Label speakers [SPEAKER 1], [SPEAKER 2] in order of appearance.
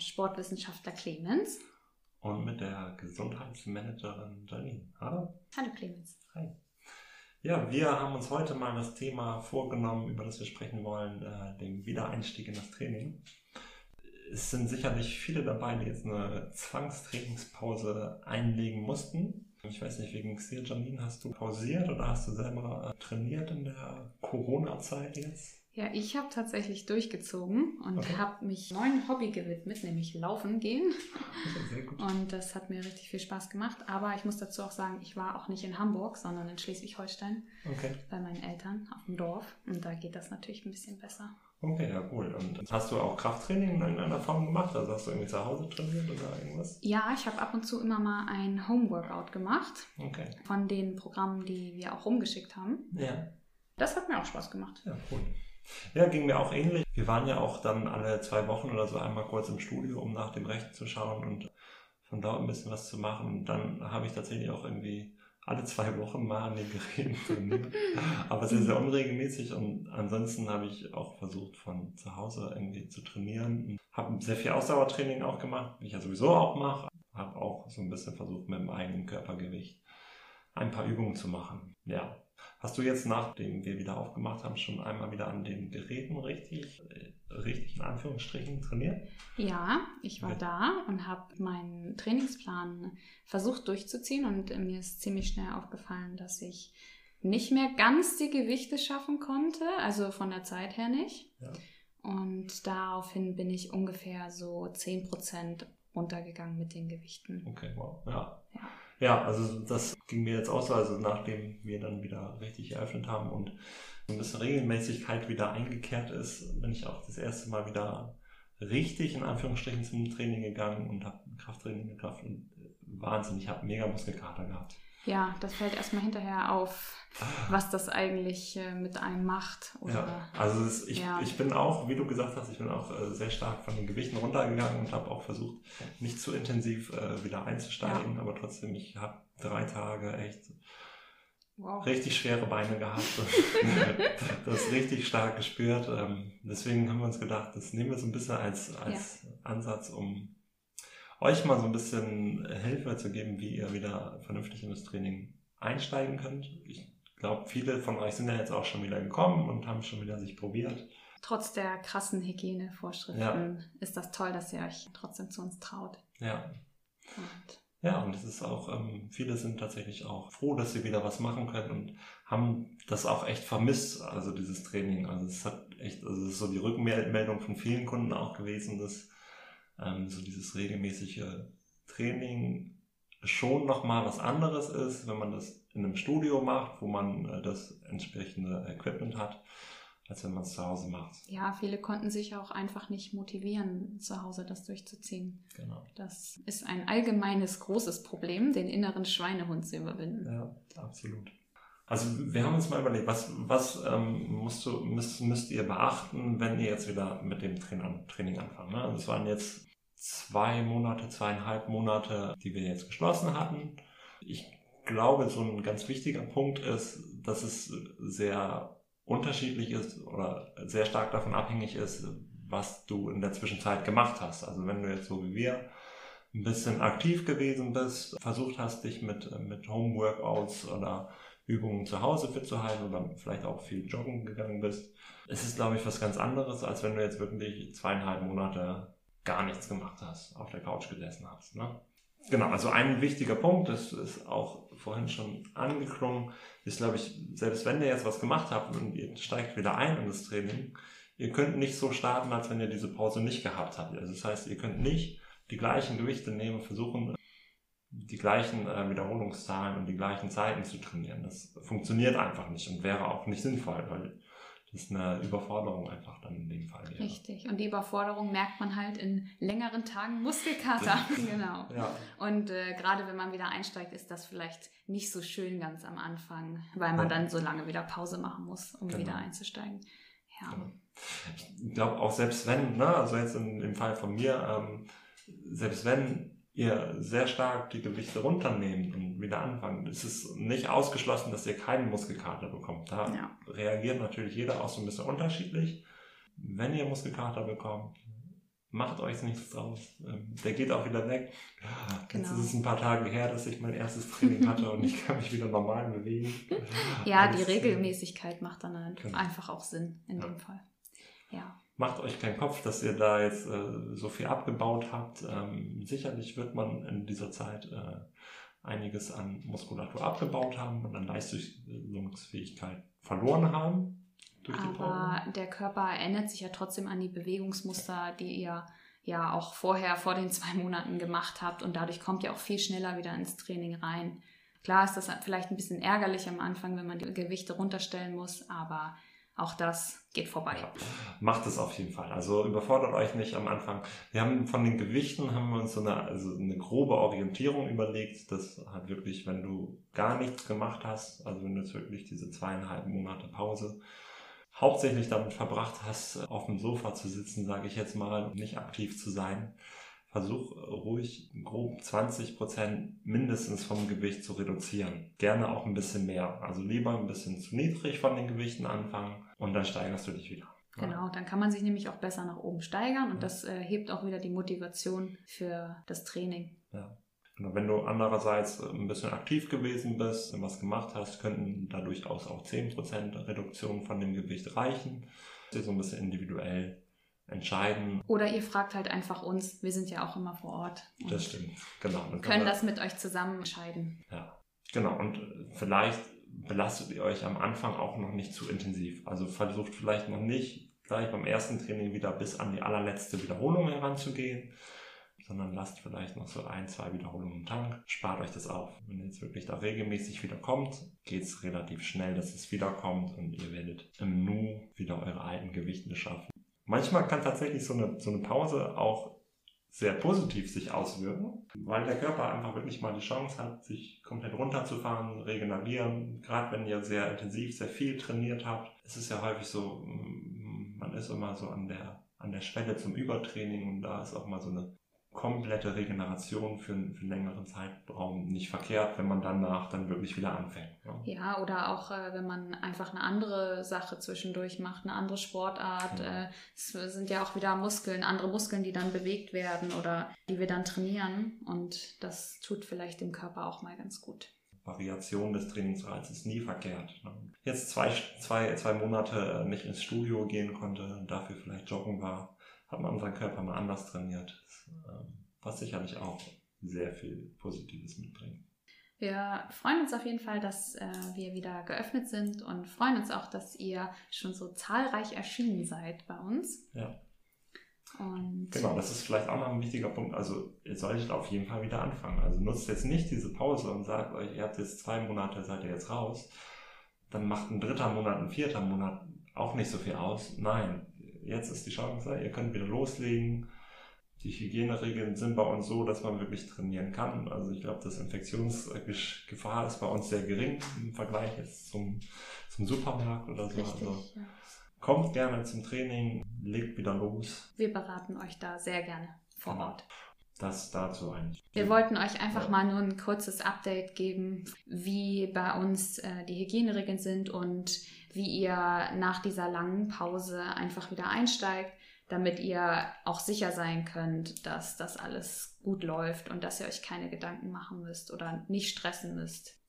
[SPEAKER 1] Sportwissenschaftler Clemens.
[SPEAKER 2] Und mit der Gesundheitsmanagerin Janine. Hallo.
[SPEAKER 1] Hallo Clemens.
[SPEAKER 2] Hi. Ja, wir haben uns heute mal das Thema vorgenommen, über das wir sprechen wollen, äh, den Wiedereinstieg in das Training. Es sind sicherlich viele dabei, die jetzt eine Zwangstrainingspause einlegen mussten. Ich weiß nicht, wegen Xir Janine, hast du pausiert oder hast du selber äh, trainiert in der Corona-Zeit jetzt?
[SPEAKER 1] Ja, ich habe tatsächlich durchgezogen und okay. habe mich neuen Hobby gewidmet, nämlich Laufen gehen. Sehr gut. Und das hat mir richtig viel Spaß gemacht. Aber ich muss dazu auch sagen, ich war auch nicht in Hamburg, sondern in Schleswig-Holstein okay. bei meinen Eltern auf dem Dorf. Und da geht das natürlich ein bisschen besser.
[SPEAKER 2] Okay, ja, cool. Und hast du auch Krafttraining in irgendeiner Form gemacht? Also hast du irgendwie zu Hause trainiert oder irgendwas?
[SPEAKER 1] Ja, ich habe ab und zu immer mal ein Homeworkout gemacht. Okay. Von den Programmen, die wir auch rumgeschickt haben. Ja. Das hat mir auch Spaß gemacht.
[SPEAKER 2] Ja, cool. Ja, ging mir auch ähnlich. Wir waren ja auch dann alle zwei Wochen oder so einmal kurz im Studio, um nach dem Rechten zu schauen und von dort ein bisschen was zu machen. Und dann habe ich tatsächlich auch irgendwie alle zwei Wochen mal an den Geräten. Aber sehr, sehr unregelmäßig. Und ansonsten habe ich auch versucht, von zu Hause irgendwie zu trainieren. Habe sehr viel Ausdauertraining auch gemacht, wie ich ja sowieso auch mache. Habe auch so ein bisschen versucht, mit dem eigenen Körpergewicht ein paar Übungen zu machen. Ja, Hast du jetzt, nachdem wir wieder aufgemacht haben, schon einmal wieder an den Geräten richtig, äh, richtig in Anführungsstrichen trainiert?
[SPEAKER 1] Ja, ich war okay. da und habe meinen Trainingsplan versucht durchzuziehen und mir ist ziemlich schnell aufgefallen, dass ich nicht mehr ganz die Gewichte schaffen konnte, also von der Zeit her nicht. Ja. Und daraufhin bin ich ungefähr so 10% runtergegangen mit den Gewichten.
[SPEAKER 2] Okay, wow. Ja. Ja. Also das ging mir jetzt auch so, also nachdem wir dann wieder richtig eröffnet haben und so ein bisschen Regelmäßigkeit wieder eingekehrt ist, bin ich auch das erste Mal wieder richtig in Anführungsstrichen zum Training gegangen und habe Krafttraining gemacht und Wahnsinn, ich habe mega Muskelkater gehabt.
[SPEAKER 1] Ja, das fällt erstmal hinterher auf, was das eigentlich äh, mit einem macht.
[SPEAKER 2] Oder, ja, also ist, ich, ja. ich bin auch, wie du gesagt hast, ich bin auch äh, sehr stark von den Gewichten runtergegangen und habe auch versucht, nicht zu intensiv äh, wieder einzusteigen, ja. aber trotzdem, ich habe drei Tage echt wow. richtig schwere Beine gehabt. das richtig stark gespürt. Ähm, deswegen haben wir uns gedacht, das nehmen wir so ein bisschen als, als Ansatz, um euch mal so ein bisschen Hilfe zu geben, wie ihr wieder vernünftig in das Training einsteigen könnt. Ich glaube, viele von euch sind ja jetzt auch schon wieder gekommen und haben schon wieder sich probiert.
[SPEAKER 1] Trotz der krassen Hygienevorschriften ja. ist das toll, dass ihr euch trotzdem zu uns traut.
[SPEAKER 2] Ja. Und ja, und es ist auch, ähm, viele sind tatsächlich auch froh, dass sie wieder was machen können und haben das auch echt vermisst, also dieses Training. Also es hat echt, also es ist so die Rückmeldung von vielen Kunden auch gewesen, dass ähm, so dieses regelmäßige Training schon nochmal was anderes ist, wenn man das in einem Studio macht, wo man äh, das entsprechende Equipment hat, als wenn man es zu Hause macht.
[SPEAKER 1] Ja, viele konnten sich auch einfach nicht motivieren, zu Hause das durchzuziehen. Genau. Das ist ein allgemeines großes Problem, den inneren Schweinehund zu überwinden.
[SPEAKER 2] Ja, absolut. Also wir haben uns mal überlegt, was, was ähm, musst du, müsst, müsst ihr beachten, wenn ihr jetzt wieder mit dem Training anfangen. Ne? Also es waren jetzt zwei Monate, zweieinhalb Monate, die wir jetzt geschlossen hatten. Ich glaube, so ein ganz wichtiger Punkt ist, dass es sehr unterschiedlich ist oder sehr stark davon abhängig ist, was du in der Zwischenzeit gemacht hast. Also wenn du jetzt so wie wir ein bisschen aktiv gewesen bist, versucht hast, dich mit, mit Homeworkouts oder Übungen zu Hause fit zu halten oder vielleicht auch viel joggen gegangen bist, ist es, glaube ich, was ganz anderes, als wenn du jetzt wirklich zweieinhalb Monate gar nichts gemacht hast, auf der Couch gesessen hast. Ne? Genau, also ein wichtiger Punkt, das ist auch vorhin schon angeklungen, ist, glaube ich, selbst wenn ihr jetzt was gemacht habt und ihr steigt wieder ein in das Training, ihr könnt nicht so starten, als wenn ihr diese Pause nicht gehabt habt. Also das heißt, ihr könnt nicht die gleichen Gewichte nehmen, versuchen, die gleichen äh, Wiederholungszahlen und die gleichen Zeiten zu trainieren. Das funktioniert einfach nicht und wäre auch nicht sinnvoll, weil ist eine Überforderung einfach dann in dem Fall.
[SPEAKER 1] Ja. Richtig. Und die Überforderung merkt man halt in längeren Tagen Muskelkater. genau. Ja. Und äh, gerade wenn man wieder einsteigt, ist das vielleicht nicht so schön ganz am Anfang, weil man ja. dann so lange wieder Pause machen muss, um genau. wieder einzusteigen. Ja. Genau.
[SPEAKER 2] Ich glaube auch selbst wenn, ne, also jetzt in, im Fall von mir, ähm, selbst wenn ihr sehr stark die Gewichte runternehmt und wieder anfangt, ist es nicht ausgeschlossen, dass ihr keinen Muskelkater bekommt. Da ja. reagiert natürlich jeder auch so ein bisschen unterschiedlich. Wenn ihr Muskelkater bekommt, macht euch nichts draus. Ähm, der geht auch wieder weg. Genau. Jetzt ist es ein paar Tage her, dass ich mein erstes Training hatte und ich kann mich wieder normal bewegen.
[SPEAKER 1] Ja, Alles, die Regelmäßigkeit macht dann genau. einfach auch Sinn in ja. dem Fall. Ja.
[SPEAKER 2] Macht euch keinen Kopf, dass ihr da jetzt äh, so viel abgebaut habt. Ähm, sicherlich wird man in dieser Zeit äh, einiges an Muskulatur abgebaut haben und an Leistungsfähigkeit verloren haben.
[SPEAKER 1] Aber der Körper erinnert sich ja trotzdem an die Bewegungsmuster, die ihr ja auch vorher, vor den zwei Monaten gemacht habt und dadurch kommt ihr auch viel schneller wieder ins Training rein. Klar ist das vielleicht ein bisschen ärgerlich am Anfang, wenn man die Gewichte runterstellen muss, aber auch das geht vorbei. Ja,
[SPEAKER 2] macht es auf jeden Fall. Also überfordert euch nicht am Anfang. Wir haben von den Gewichten haben wir uns so eine, also eine grobe Orientierung überlegt. Das hat wirklich, wenn du gar nichts gemacht hast, also wenn du jetzt wirklich diese zweieinhalb Monate Pause hauptsächlich damit verbracht hast, auf dem Sofa zu sitzen, sage ich jetzt mal, nicht aktiv zu sein, versuch ruhig grob 20 Prozent mindestens vom Gewicht zu reduzieren. Gerne auch ein bisschen mehr. Also lieber ein bisschen zu niedrig von den Gewichten anfangen und dann steigerst du dich wieder.
[SPEAKER 1] Genau, dann kann man sich nämlich auch besser nach oben steigern und das äh, hebt auch wieder die Motivation für das Training.
[SPEAKER 2] Ja. Genau, wenn du andererseits ein bisschen aktiv gewesen bist und was gemacht hast, könnten da durchaus auch 10% Reduktion von dem Gewicht reichen. Das ist so ein bisschen individuell entscheiden.
[SPEAKER 1] Oder ihr fragt halt einfach uns, wir sind ja auch immer vor Ort.
[SPEAKER 2] Das stimmt, genau.
[SPEAKER 1] Wir können das mit euch zusammen entscheiden.
[SPEAKER 2] Ja, genau. Und vielleicht belastet ihr euch am Anfang auch noch nicht zu intensiv. Also versucht vielleicht noch nicht gleich beim ersten Training wieder bis an die allerletzte Wiederholung heranzugehen, sondern lasst vielleicht noch so ein, zwei Wiederholungen im Tank. Spart euch das auf. Wenn ihr jetzt wirklich da regelmäßig wieder kommt, geht es relativ schnell, dass es wiederkommt und ihr werdet im Nu wieder eure alten Gewichte schaffen. Manchmal kann tatsächlich so eine, so eine Pause auch sehr positiv sich auswirken, weil der Körper einfach wirklich mal die Chance hat, sich komplett runterzufahren, regenerieren. Gerade wenn ihr sehr intensiv, sehr viel trainiert habt, ist es ja häufig so, mm, man ist immer so an der, an der Schwelle zum Übertraining und da ist auch mal so eine komplette Regeneration für, für einen längeren Zeitraum nicht verkehrt, wenn man danach dann wirklich wieder anfängt.
[SPEAKER 1] Ja, ja oder auch äh, wenn man einfach eine andere Sache zwischendurch macht, eine andere Sportart. Ja. Äh, es sind ja auch wieder Muskeln, andere Muskeln, die dann bewegt werden oder die wir dann trainieren und das tut vielleicht dem Körper auch mal ganz gut.
[SPEAKER 2] Variation des Trainingsreiz ist nie verkehrt. Ne? Jetzt zwei, zwei, zwei Monate nicht ins Studio gehen konnte, dafür vielleicht joggen war, hat man unseren Körper mal anders trainiert. Ähm, was sicherlich auch sehr viel Positives mitbringt.
[SPEAKER 1] Wir freuen uns auf jeden Fall, dass äh, wir wieder geöffnet sind und freuen uns auch, dass ihr schon so zahlreich erschienen seid bei uns.
[SPEAKER 2] Ja. Und genau, das ist vielleicht auch noch ein wichtiger Punkt. Also ihr solltet auf jeden Fall wieder anfangen. Also nutzt jetzt nicht diese Pause und sagt euch, ihr habt jetzt zwei Monate, seid ihr jetzt raus. Dann macht ein dritter Monat, ein vierter Monat auch nicht so viel aus. Nein, jetzt ist die Chance, ihr könnt wieder loslegen die Hygieneregeln sind bei uns so, dass man wirklich trainieren kann. Also ich glaube, das Infektionsgefahr ist bei uns sehr gering im Vergleich jetzt zum, zum Supermarkt oder so. Richtig, also ja. kommt gerne zum Training, legt wieder los.
[SPEAKER 1] Wir beraten euch da sehr gerne vor genau. Ort.
[SPEAKER 2] Das dazu eigentlich.
[SPEAKER 1] Wir wollten euch einfach ja. mal nur ein kurzes Update geben, wie bei uns äh, die Hygieneregeln sind und wie ihr nach dieser langen Pause einfach wieder einsteigt damit ihr auch sicher sein könnt, dass das alles gut läuft und dass ihr euch keine Gedanken machen müsst oder nicht stressen müsst.